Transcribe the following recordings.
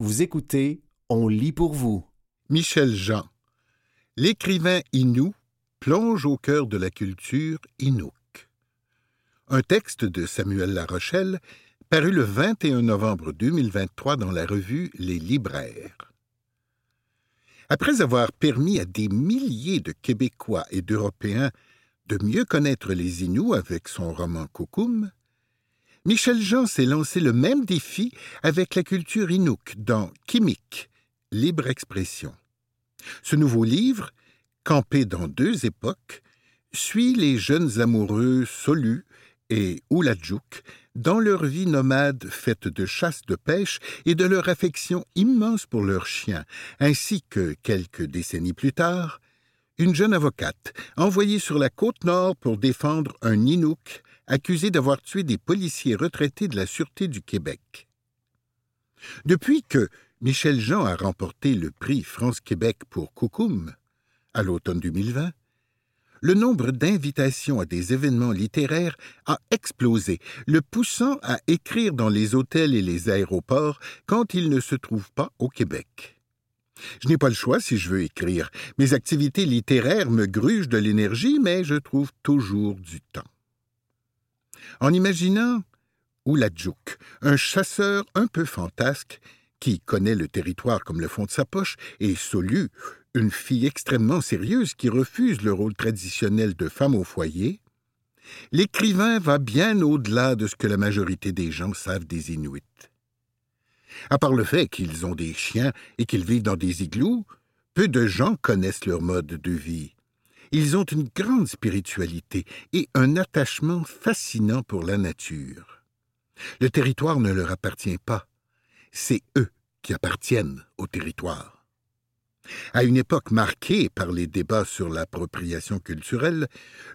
Vous écoutez On lit pour vous. Michel Jean. L'écrivain Inou plonge au cœur de la culture Inuk. Un texte de Samuel Larochelle paru le 21 novembre 2023 dans la revue Les Libraires. Après avoir permis à des milliers de Québécois et d'Européens de mieux connaître les Inuits avec son roman Koukoum, Michel Jean s'est lancé le même défi avec la culture Inuk dans Kimik, Libre expression. Ce nouveau livre, campé dans deux époques, suit les jeunes amoureux Solu et Ouladjouk dans leur vie nomade faite de chasse de pêche et de leur affection immense pour leurs chiens, ainsi que, quelques décennies plus tard, une jeune avocate envoyée sur la côte nord pour défendre un Inuk accusé d'avoir tué des policiers retraités de la Sûreté du Québec. Depuis que Michel Jean a remporté le prix France-Québec pour Coucoum, à l'automne 2020, le nombre d'invitations à des événements littéraires a explosé, le poussant à écrire dans les hôtels et les aéroports quand il ne se trouve pas au Québec. Je n'ai pas le choix si je veux écrire. Mes activités littéraires me grugent de l'énergie, mais je trouve toujours du temps. En imaginant Ouladjouk, un chasseur un peu fantasque qui connaît le territoire comme le fond de sa poche, et Solu, une fille extrêmement sérieuse qui refuse le rôle traditionnel de femme au foyer, l'écrivain va bien au-delà de ce que la majorité des gens savent des Inuits. À part le fait qu'ils ont des chiens et qu'ils vivent dans des igloos, peu de gens connaissent leur mode de vie. Ils ont une grande spiritualité et un attachement fascinant pour la nature. Le territoire ne leur appartient pas, c'est eux qui appartiennent au territoire. À une époque marquée par les débats sur l'appropriation culturelle,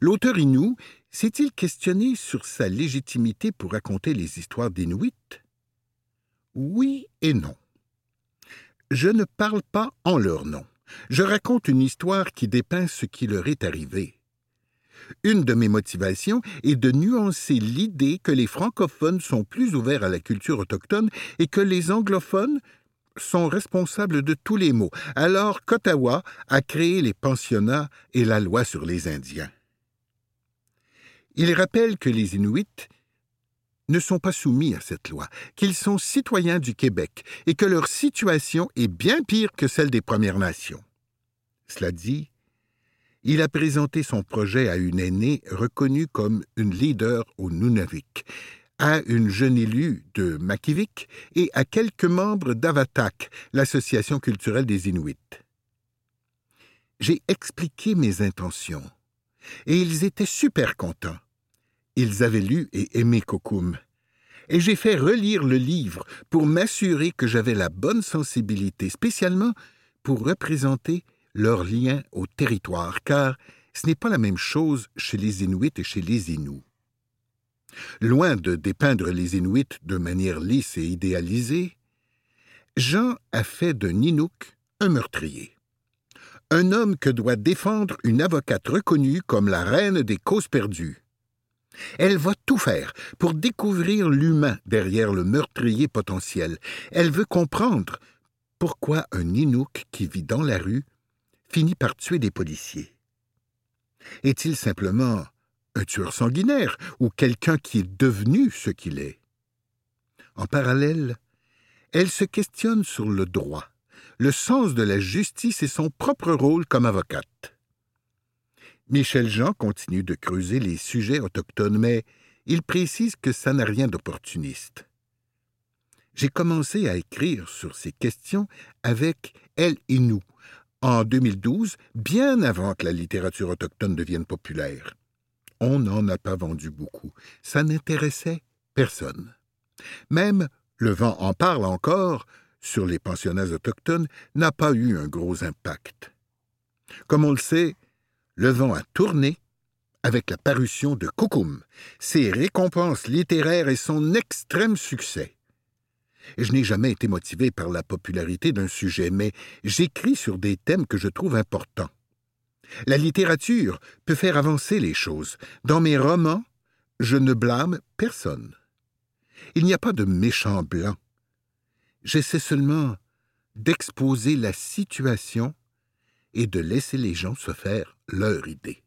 l'auteur Inou s'est-il questionné sur sa légitimité pour raconter les histoires d'Inuits Oui et non. Je ne parle pas en leur nom. Je raconte une histoire qui dépeint ce qui leur est arrivé. Une de mes motivations est de nuancer l'idée que les francophones sont plus ouverts à la culture autochtone et que les anglophones sont responsables de tous les maux, alors qu'Ottawa a créé les pensionnats et la loi sur les Indiens. Il rappelle que les Inuits ne sont pas soumis à cette loi, qu'ils sont citoyens du Québec et que leur situation est bien pire que celle des Premières Nations. Cela dit, il a présenté son projet à une aînée reconnue comme une leader au Nunavik, à une jeune élue de Makivik et à quelques membres d'Avatak, l'association culturelle des Inuits. J'ai expliqué mes intentions, et ils étaient super contents. Ils avaient lu et aimé Kokum, et j'ai fait relire le livre pour m'assurer que j'avais la bonne sensibilité, spécialement pour représenter leur lien au territoire, car ce n'est pas la même chose chez les Inuits et chez les Inuits. Loin de dépeindre les Inuits de manière lisse et idéalisée, Jean a fait de Ninook un meurtrier. Un homme que doit défendre une avocate reconnue comme la reine des causes perdues. Elle va tout faire pour découvrir l'humain derrière le meurtrier potentiel. Elle veut comprendre pourquoi un Ninook qui vit dans la rue finit par tuer des policiers. Est-il simplement un tueur sanguinaire ou quelqu'un qui est devenu ce qu'il est? En parallèle, elle se questionne sur le droit, le sens de la justice et son propre rôle comme avocate. Michel Jean continue de creuser les sujets autochtones, mais il précise que ça n'a rien d'opportuniste. J'ai commencé à écrire sur ces questions avec Elle et nous, en 2012, bien avant que la littérature autochtone devienne populaire. On n'en a pas vendu beaucoup. Ça n'intéressait personne. Même Le vent en parle encore sur les pensionnats autochtones n'a pas eu un gros impact. Comme on le sait, le vent a tourné avec la parution de Koukoum, ses récompenses littéraires et son extrême succès. Je n'ai jamais été motivé par la popularité d'un sujet, mais j'écris sur des thèmes que je trouve importants. La littérature peut faire avancer les choses. Dans mes romans, je ne blâme personne. Il n'y a pas de méchant blanc. J'essaie seulement d'exposer la situation et de laisser les gens se faire leur idée.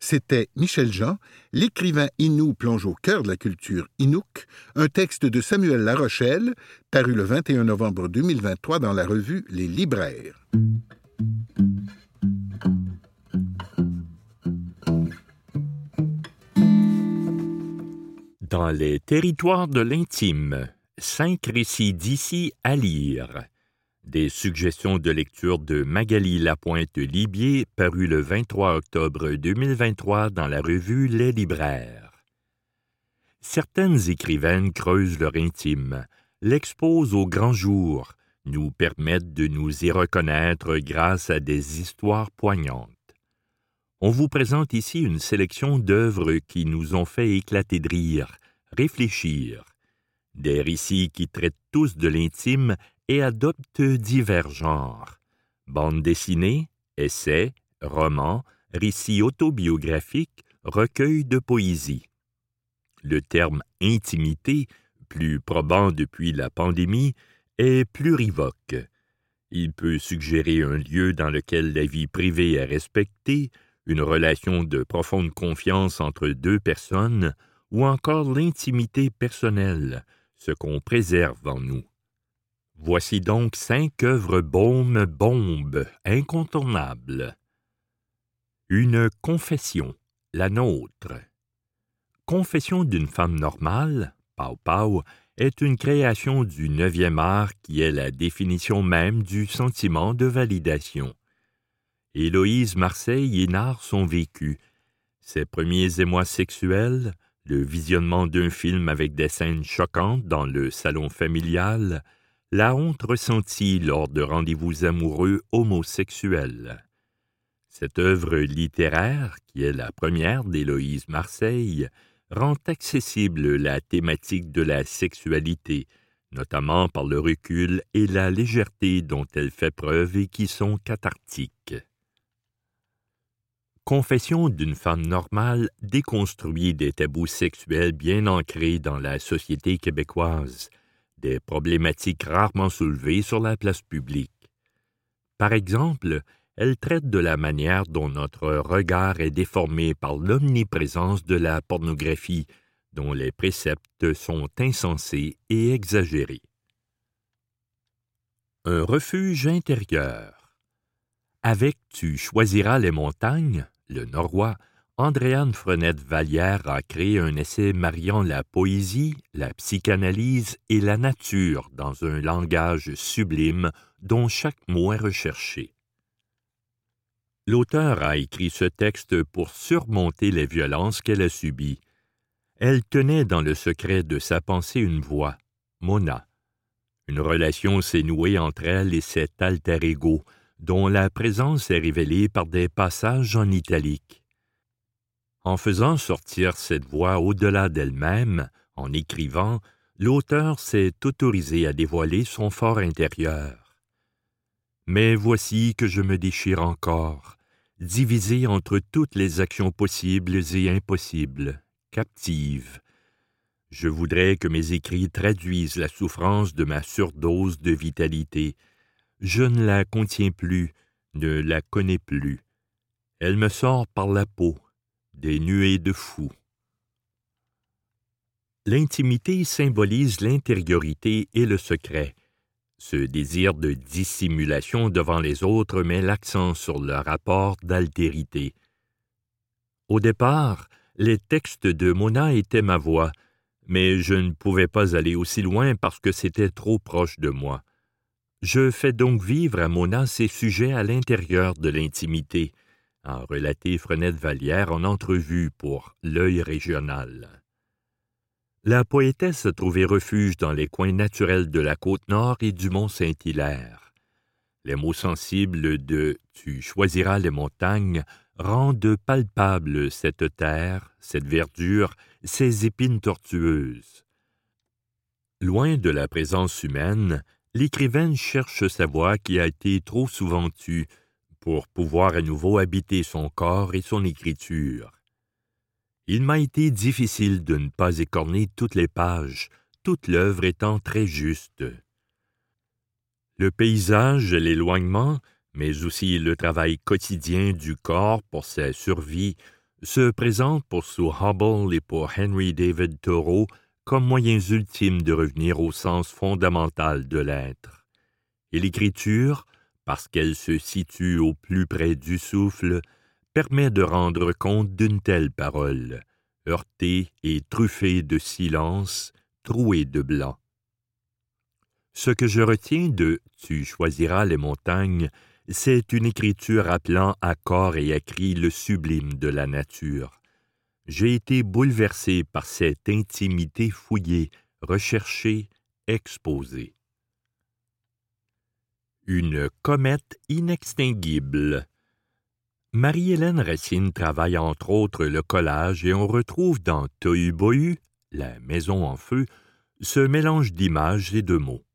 C'était Michel Jean, l'écrivain Inou plonge au cœur de la culture Inuk, un texte de Samuel Larochelle, paru le 21 novembre 2023 dans la revue Les Libraires. Dans les territoires de l'intime, cinq récits d'ici à lire. Des suggestions de lecture de Magali Lapointe-Libier, paru le 23 octobre 2023 dans la revue Les Libraires. Certaines écrivaines creusent leur intime, l'exposent au grand jour, nous permettent de nous y reconnaître grâce à des histoires poignantes. On vous présente ici une sélection d'œuvres qui nous ont fait éclater de rire, réfléchir, des récits qui traitent tous de l'intime et adoptent divers genres. Bande dessinée, essais, romans, récits autobiographiques, recueils de poésie. Le terme intimité, plus probant depuis la pandémie, est plurivoque. Il peut suggérer un lieu dans lequel la vie privée est respectée, une relation de profonde confiance entre deux personnes, ou encore l'intimité personnelle, ce qu'on préserve en nous. Voici donc cinq œuvres baumes bombes incontournables. Une confession, la nôtre. Confession d'une femme normale, Pau Pau, est une création du neuvième art qui est la définition même du sentiment de validation. Héloïse Marseille y narre son vécu, ses premiers émois sexuels, le visionnement d'un film avec des scènes choquantes dans le salon familial, la honte ressentie lors de rendez-vous amoureux homosexuels. Cette œuvre littéraire, qui est la première d'Héloïse Marseille, rend accessible la thématique de la sexualité, notamment par le recul et la légèreté dont elle fait preuve et qui sont cathartiques. Confession d'une femme normale déconstruit des tabous sexuels bien ancrés dans la société québécoise, des problématiques rarement soulevées sur la place publique. Par exemple, elle traite de la manière dont notre regard est déformé par l'omniprésence de la pornographie, dont les préceptes sont insensés et exagérés. Un refuge intérieur. Avec Tu choisiras les montagnes, le Norrois, Andréane Frenette-Vallière a créé un essai mariant la poésie, la psychanalyse et la nature dans un langage sublime dont chaque mot est recherché. L'auteur a écrit ce texte pour surmonter les violences qu'elle a subies. Elle tenait dans le secret de sa pensée une voix, Mona. Une relation s'est nouée entre elle et cet alter ego, dont la présence est révélée par des passages en italique. En faisant sortir cette voix au-delà d'elle-même, en écrivant, l'auteur s'est autorisé à dévoiler son fort intérieur. Mais voici que je me déchire encore, divisé entre toutes les actions possibles et impossibles, captive. Je voudrais que mes écrits traduisent la souffrance de ma surdose de vitalité, je ne la contiens plus, ne la connais plus. Elle me sort par la peau, des nuées de fou. L'intimité symbolise l'intériorité et le secret. Ce désir de dissimulation devant les autres met l'accent sur le rapport d'altérité. Au départ, les textes de Mona étaient ma voix, mais je ne pouvais pas aller aussi loin parce que c'était trop proche de moi. Je fais donc vivre à Mona ces sujets à l'intérieur de l'intimité, a relaté Frenette Vallière en entrevue pour L'œil régional. La poétesse a trouvé refuge dans les coins naturels de la côte nord et du mont Saint-Hilaire. Les mots sensibles de Tu choisiras les montagnes rendent palpable cette terre, cette verdure, ces épines tortueuses. Loin de la présence humaine, l'écrivaine cherche sa voix qui a été trop souvent tue pour pouvoir à nouveau habiter son corps et son écriture. Il m'a été difficile de ne pas écorner toutes les pages, toute l'œuvre étant très juste, Le paysage, l'éloignement, mais aussi le travail quotidien du corps pour sa survie, se présentent pour Sue Hubble et pour Henry David Thoreau comme moyens ultimes de revenir au sens fondamental de l'être. Et l'écriture, parce qu'elle se situe au plus près du souffle, permet de rendre compte d'une telle parole, heurtée et truffée de silence, trouée de blanc. Ce que je retiens de Tu choisiras les montagnes, c'est une écriture appelant à corps et à le sublime de la nature. J'ai été bouleversé par cette intimité fouillée, recherchée, exposée. Une comète inextinguible. Marie-Hélène Racine travaille entre autres le collage et on retrouve dans Tohu la maison en feu, ce mélange d'images et de mots.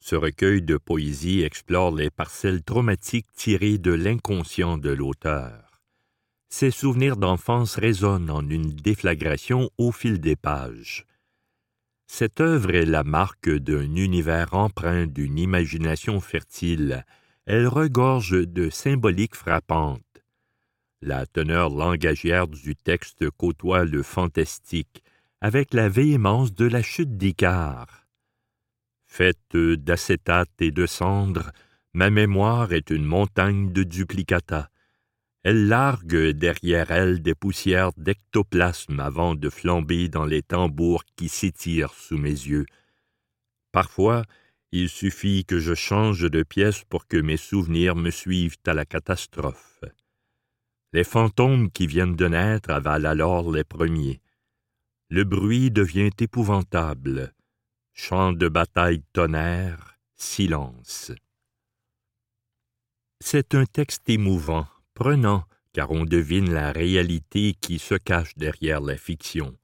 Ce recueil de poésie explore les parcelles traumatiques tirées de l'inconscient de l'auteur. Ses souvenirs d'enfance résonnent en une déflagration au fil des pages. Cette œuvre est la marque d'un univers empreint d'une imagination fertile. Elle regorge de symboliques frappantes. La teneur langagière du texte côtoie le fantastique avec la véhémence de la chute d'Icare. Faite d'acétate et de cendres, ma mémoire est une montagne de duplicata. Elle largue derrière elle des poussières d'ectoplasme avant de flamber dans les tambours qui s'étirent sous mes yeux. Parfois, il suffit que je change de pièce pour que mes souvenirs me suivent à la catastrophe. Les fantômes qui viennent de naître avalent alors les premiers. Le bruit devient épouvantable. Chant de bataille tonnerre, silence. C'est un texte émouvant, car on devine la réalité qui se cache derrière la fiction.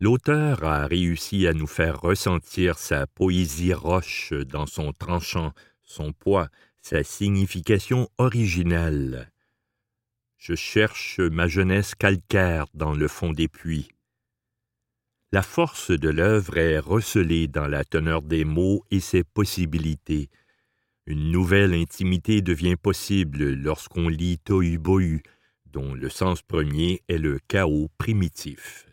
L'auteur a réussi à nous faire ressentir sa poésie roche dans son tranchant, son poids, sa signification originelle. Je cherche ma jeunesse calcaire dans le fond des puits. La force de l'œuvre est recelée dans la teneur des mots et ses possibilités. Une nouvelle intimité devient possible lorsqu'on lit Tohu dont le sens premier est le chaos primitif.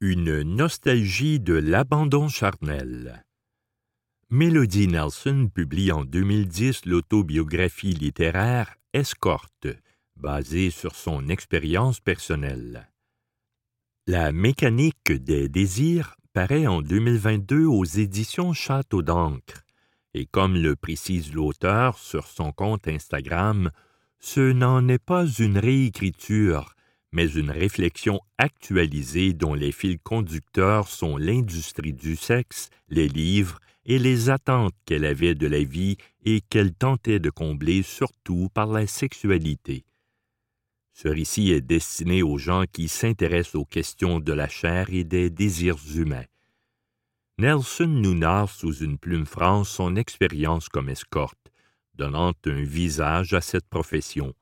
Une nostalgie de l'abandon charnel. Mélodie Nelson publie en 2010 l'autobiographie littéraire Escorte, basée sur son expérience personnelle. La mécanique des désirs paraît en 2022 aux éditions Château d'encre, et comme le précise l'auteur sur son compte Instagram, ce n'en est pas une réécriture, mais une réflexion actualisée dont les fils conducteurs sont l'industrie du sexe, les livres et les attentes qu'elle avait de la vie et qu'elle tentait de combler surtout par la sexualité. Ce récit est destiné aux gens qui s'intéressent aux questions de la chair et des désirs humains. Nelson nous narre sous une plume franche son expérience comme escorte, donnant un visage à cette profession.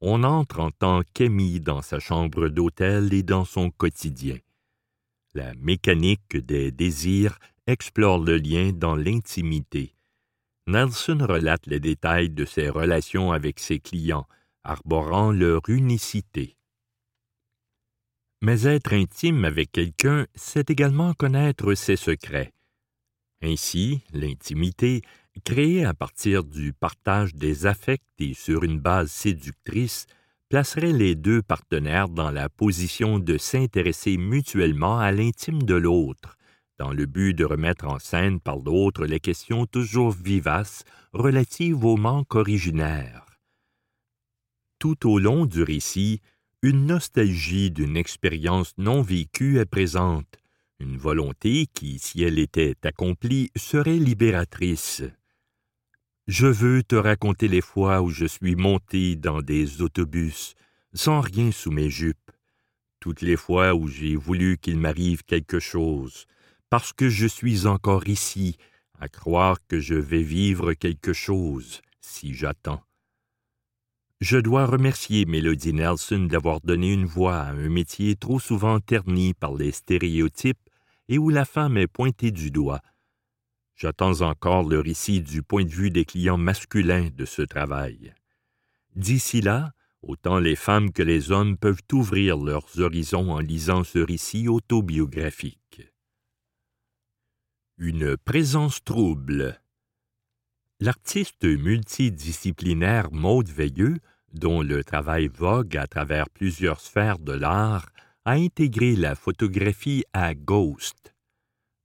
On entre en tant qu'ami dans sa chambre d'hôtel et dans son quotidien. La mécanique des désirs explore le lien dans l'intimité. Nelson relate les détails de ses relations avec ses clients, arborant leur unicité. Mais être intime avec quelqu'un, c'est également connaître ses secrets. Ainsi, l'intimité, créée à partir du partage des affects et sur une base séductrice, placerait les deux partenaires dans la position de s'intéresser mutuellement à l'intime de l'autre, dans le but de remettre en scène par l'autre les questions toujours vivaces relatives au manque originaire. Tout au long du récit, une nostalgie d'une expérience non vécue est présente, une volonté qui, si elle était accomplie, serait libératrice. Je veux te raconter les fois où je suis monté dans des autobus, sans rien sous mes jupes, toutes les fois où j'ai voulu qu'il m'arrive quelque chose, parce que je suis encore ici, à croire que je vais vivre quelque chose, si j'attends. Je dois remercier Melody Nelson d'avoir donné une voix à un métier trop souvent terni par les stéréotypes et où la femme est pointée du doigt. J'attends encore le récit du point de vue des clients masculins de ce travail. D'ici là, autant les femmes que les hommes peuvent ouvrir leurs horizons en lisant ce récit autobiographique. Une présence trouble. L'artiste multidisciplinaire Maude Veilleux, dont le travail vogue à travers plusieurs sphères de l'art, a intégré la photographie à Ghost.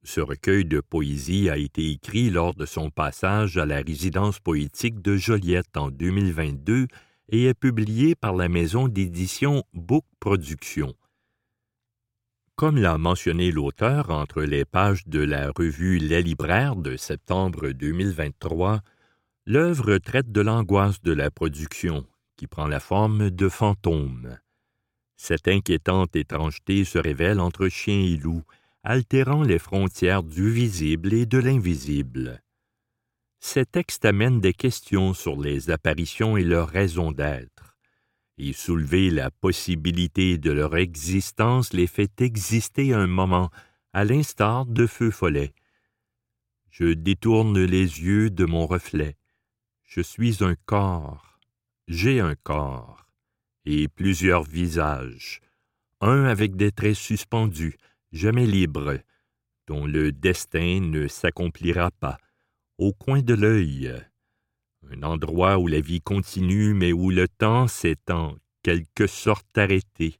Ce recueil de poésie a été écrit lors de son passage à la résidence poétique de Joliette en 2022 et est publié par la maison d'édition Book Productions. Comme l'a mentionné l'auteur entre les pages de la revue Les Libraires de septembre 2023, l'œuvre traite de l'angoisse de la production, qui prend la forme de fantômes. Cette inquiétante étrangeté se révèle entre chien et loup, altérant les frontières du visible et de l'invisible. Ces textes amènent des questions sur les apparitions et leur raison d'être, et soulever la possibilité de leur existence les fait exister un moment, à l'instar de Feu Follet. Je détourne les yeux de mon reflet. Je suis un corps. J'ai un corps et plusieurs visages, un avec des traits suspendus, jamais libres, dont le destin ne s'accomplira pas, au coin de l'œil, un endroit où la vie continue, mais où le temps s'est en quelque sorte arrêté.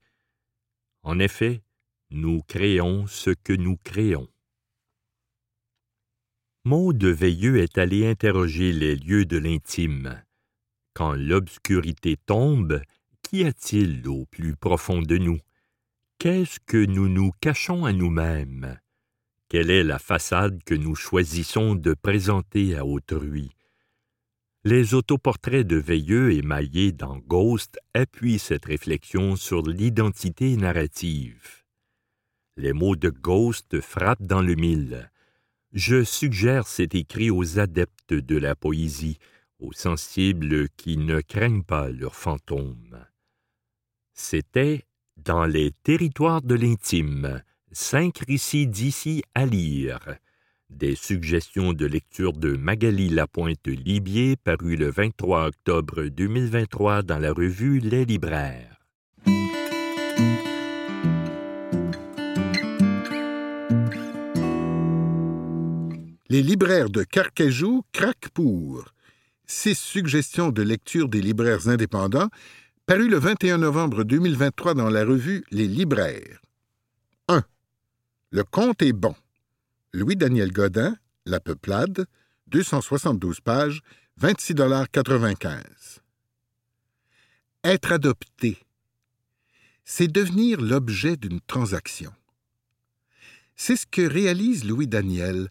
En effet, nous créons ce que nous créons. Maud Veilleux est allé interroger les lieux de l'intime. Quand l'obscurité tombe, qu'y a-t-il au plus profond de nous? Qu'est-ce que nous nous cachons à nous-mêmes? Quelle est la façade que nous choisissons de présenter à autrui? Les autoportraits de Veilleux émaillés dans Ghost appuient cette réflexion sur l'identité narrative. Les mots de Ghost frappent dans le mille. Je suggère cet écrit aux adeptes de la poésie, aux sensibles qui ne craignent pas leurs fantômes. C'était Dans les territoires de l'intime, cinq récits d'ici à lire. Des suggestions de lecture de Magali Lapointe-Libier paru le 23 octobre 2023 dans la revue Les Libraires. Les libraires de Carcajou craquent pour. Six suggestions de lecture des libraires indépendants paru le 21 novembre 2023 dans la revue Les Libraires. 1. Le conte est bon. Louis-Daniel Godin, La Peuplade, 272 pages, 26,95 Être adopté. C'est devenir l'objet d'une transaction. C'est ce que réalise Louis-Daniel,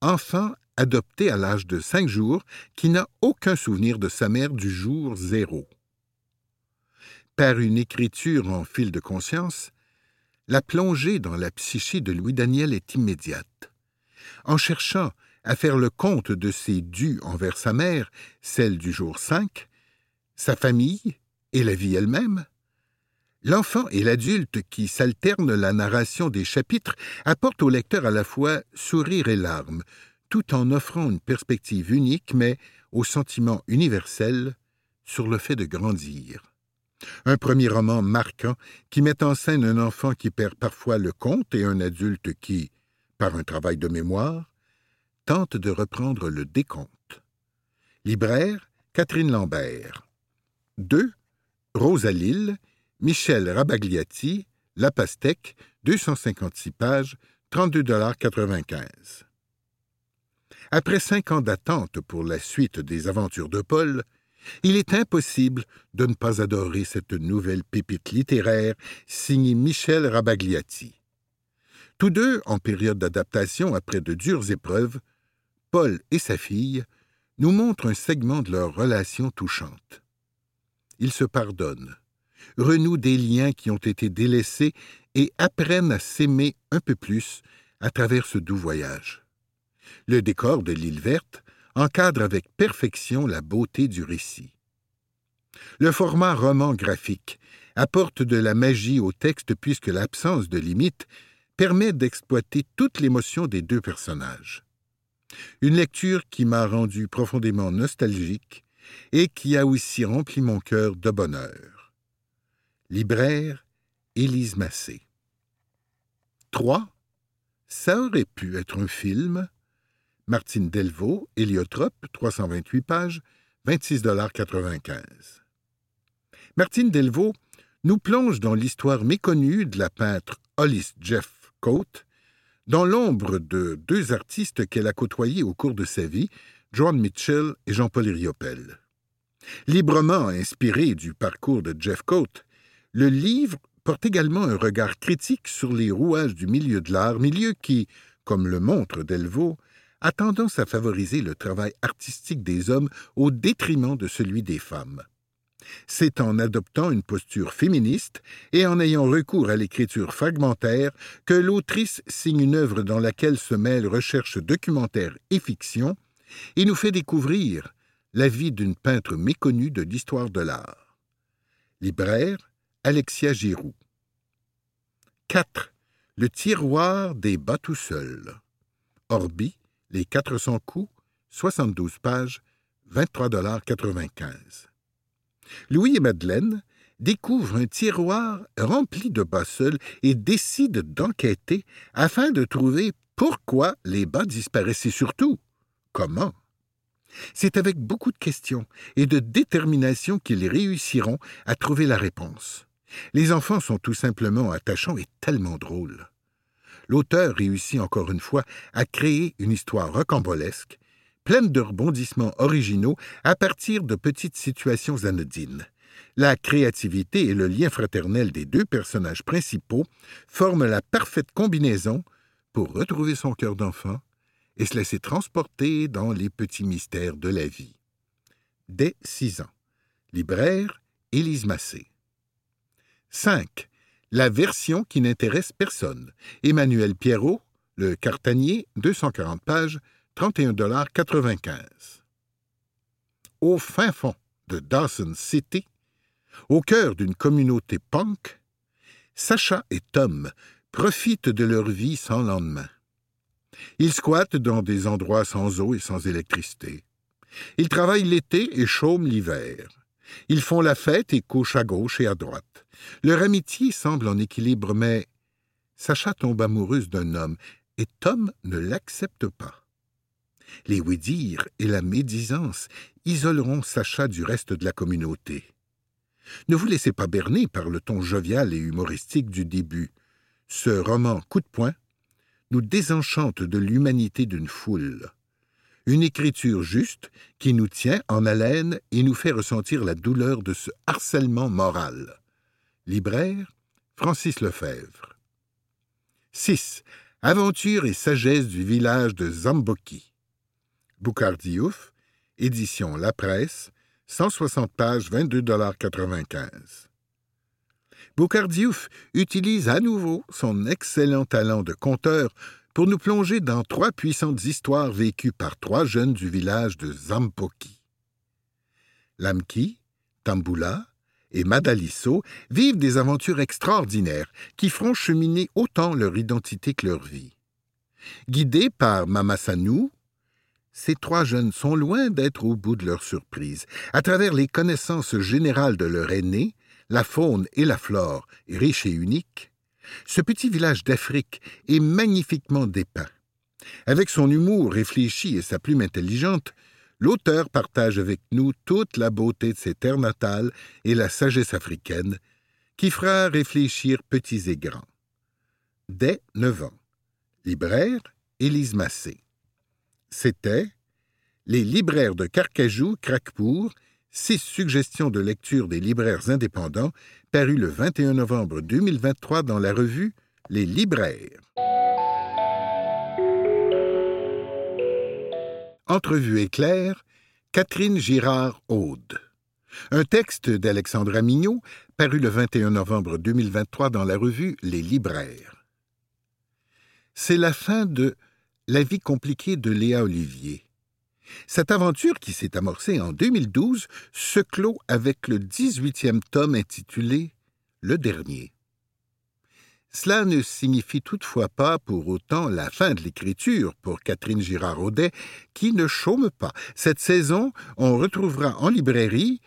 enfant adopté à l'âge de cinq jours, qui n'a aucun souvenir de sa mère du jour zéro par une écriture en fil de conscience, la plongée dans la psyché de Louis Daniel est immédiate. En cherchant à faire le compte de ses dus envers sa mère, celle du jour 5, sa famille et la vie elle-même, l'enfant et l'adulte qui s'alternent la narration des chapitres apportent au lecteur à la fois sourire et larmes, tout en offrant une perspective unique mais au sentiment universel sur le fait de grandir. Un premier roman marquant qui met en scène un enfant qui perd parfois le compte et un adulte qui, par un travail de mémoire, tente de reprendre le décompte. Libraire, Catherine Lambert. 2. Rosa Lille, Michel Rabagliati, La Pastèque, 256 pages, 32,95 Après cinq ans d'attente pour la suite des aventures de Paul, il est impossible de ne pas adorer cette nouvelle pépite littéraire signée Michel Rabagliati. Tous deux, en période d'adaptation après de dures épreuves, Paul et sa fille nous montrent un segment de leur relation touchante. Ils se pardonnent, renouent des liens qui ont été délaissés et apprennent à s'aimer un peu plus à travers ce doux voyage. Le décor de l'île verte encadre avec perfection la beauté du récit. Le format roman graphique apporte de la magie au texte puisque l'absence de limite permet d'exploiter toute l'émotion des deux personnages. Une lecture qui m'a rendu profondément nostalgique et qui a aussi rempli mon cœur de bonheur. Libraire Élise Massé. 3. Ça aurait pu être un film. Martine Delvaux, Héliotrope, 328 pages, 26,95 Martine Delvaux nous plonge dans l'histoire méconnue de la peintre Hollis Jeff Dans l'ombre de deux artistes qu'elle a côtoyés au cours de sa vie, John Mitchell et Jean-Paul Riopel. Librement inspiré du parcours de Jeff Coate, le livre porte également un regard critique sur les rouages du milieu de l'art, milieu qui, comme le montre Delvaux, a tendance à favoriser le travail artistique des hommes au détriment de celui des femmes. C'est en adoptant une posture féministe et en ayant recours à l'écriture fragmentaire que l'autrice signe une œuvre dans laquelle se mêlent recherche documentaire et fiction et nous fait découvrir la vie d'une peintre méconnue de l'histoire de l'art. Libraire, Alexia Giroux. 4. Le tiroir des bas tout seuls. Orbi, les 400 coups, 72 pages, 23,95 Louis et Madeleine découvrent un tiroir rempli de bas seuls et décident d'enquêter afin de trouver pourquoi les bas disparaissaient surtout comment? C'est avec beaucoup de questions et de détermination qu'ils réussiront à trouver la réponse. Les enfants sont tout simplement attachants et tellement drôles. L'auteur réussit encore une fois à créer une histoire rocambolesque, pleine de rebondissements originaux à partir de petites situations anodines. La créativité et le lien fraternel des deux personnages principaux forment la parfaite combinaison pour retrouver son cœur d'enfant et se laisser transporter dans les petits mystères de la vie. Dès six ans. Libraire Élise Massé. 5. La version qui n'intéresse personne. Emmanuel Pierrot, Le Cartanier, 240 pages, 31,95 Au fin fond de Dawson City, au cœur d'une communauté punk, Sacha et Tom profitent de leur vie sans lendemain. Ils squattent dans des endroits sans eau et sans électricité. Ils travaillent l'été et chôment l'hiver. Ils font la fête et couchent à gauche et à droite. Leur amitié semble en équilibre, mais Sacha tombe amoureuse d'un homme, et Tom ne l'accepte pas. Les oui-dire et la médisance isoleront Sacha du reste de la communauté. Ne vous laissez pas berner par le ton jovial et humoristique du début. Ce roman coup de poing nous désenchante de l'humanité d'une foule. Une écriture juste qui nous tient en haleine et nous fait ressentir la douleur de ce harcèlement moral. Libraire, Francis Lefebvre. 6. Aventure et sagesse du village de Zamboki. Boucardiouf, édition La Presse, 160 pages, 22,95 Boucardiouf utilise à nouveau son excellent talent de conteur pour nous plonger dans trois puissantes histoires vécues par trois jeunes du village de Zamboki. Lamki, Tamboula et Madalisso vivent des aventures extraordinaires qui feront cheminer autant leur identité que leur vie. Guidés par Mama Sanou, ces trois jeunes sont loin d'être au bout de leur surprise. À travers les connaissances générales de leur aîné, la faune et la flore, riches et uniques, ce petit village d'Afrique est magnifiquement dépeint. Avec son humour réfléchi et sa plume intelligente, l'auteur partage avec nous toute la beauté de ses terres natales et la sagesse africaine, qui fera réfléchir petits et grands. Dès neuf ans. Libraire, Élise Massé. C'était Les libraires de Carcajou, Craquepour, six suggestions de lecture des libraires indépendants, paru le 21 novembre 2023 dans la revue Les libraires. Entrevue éclair, Catherine Girard-Aude. Un texte d'Alexandra Mignot, paru le 21 novembre 2023 dans la revue Les Libraires. C'est la fin de La vie compliquée de Léa Olivier. Cette aventure, qui s'est amorcée en 2012, se clôt avec le 18e tome intitulé Le Dernier. Cela ne signifie toutefois pas pour autant la fin de l'écriture pour Catherine Girard-Audet, qui ne chôme pas. Cette saison, on retrouvera en librairie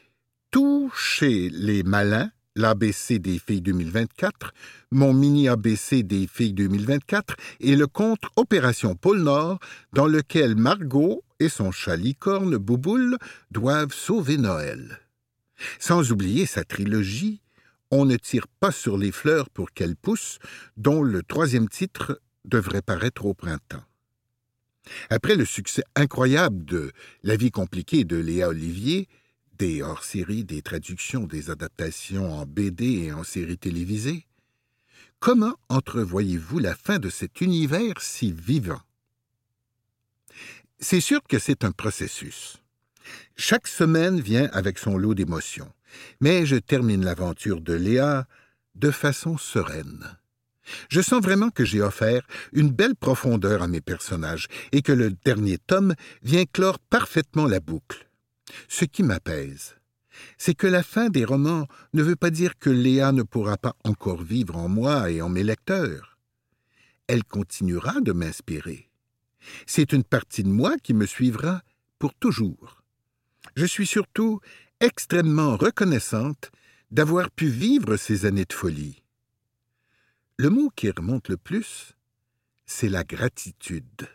tout chez les malins, l'ABC des filles 2024, mon mini ABC des filles 2024 et le conte Opération Pôle Nord, dans lequel Margot et son chat licorne Bouboule doivent sauver Noël. Sans oublier sa trilogie on ne tire pas sur les fleurs pour qu'elles poussent, dont le troisième titre devrait paraître au printemps. Après le succès incroyable de La vie compliquée de Léa Olivier, des hors-séries, des traductions, des adaptations en BD et en séries télévisées, comment entrevoyez-vous la fin de cet univers si vivant? C'est sûr que c'est un processus. Chaque semaine vient avec son lot d'émotions. Mais je termine l'aventure de Léa de façon sereine. Je sens vraiment que j'ai offert une belle profondeur à mes personnages et que le dernier tome vient clore parfaitement la boucle. Ce qui m'apaise, c'est que la fin des romans ne veut pas dire que Léa ne pourra pas encore vivre en moi et en mes lecteurs. Elle continuera de m'inspirer. C'est une partie de moi qui me suivra pour toujours. Je suis surtout extrêmement reconnaissante d'avoir pu vivre ces années de folie. Le mot qui remonte le plus, c'est la gratitude.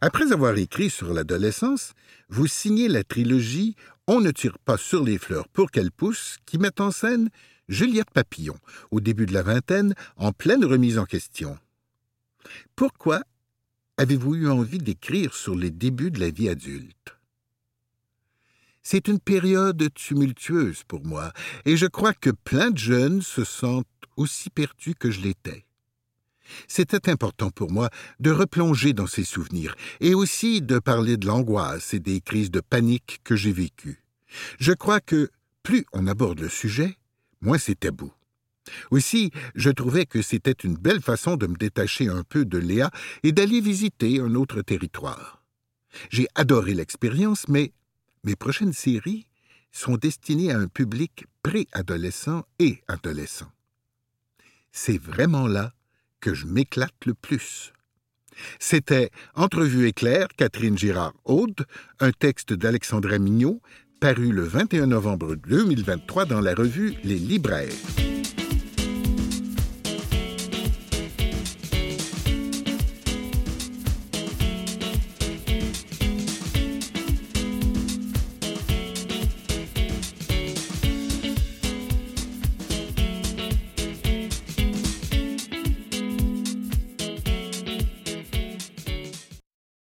Après avoir écrit sur l'adolescence, vous signez la trilogie On ne tire pas sur les fleurs pour qu'elles poussent, qui met en scène Juliette Papillon, au début de la vingtaine, en pleine remise en question. Pourquoi avez-vous eu envie d'écrire sur les débuts de la vie adulte? C'est une période tumultueuse pour moi, et je crois que plein de jeunes se sentent aussi perdus que je l'étais. C'était important pour moi de replonger dans ces souvenirs, et aussi de parler de l'angoisse et des crises de panique que j'ai vécues. Je crois que plus on aborde le sujet, moins c'est tabou. Aussi, je trouvais que c'était une belle façon de me détacher un peu de Léa et d'aller visiter un autre territoire. J'ai adoré l'expérience, mais mes prochaines séries sont destinées à un public préadolescent et adolescent. C'est vraiment là que je m'éclate le plus. C'était Entrevue éclair, Catherine Girard-Aude, un texte d'Alexandra Mignot, paru le 21 novembre 2023 dans la revue Les Libraires.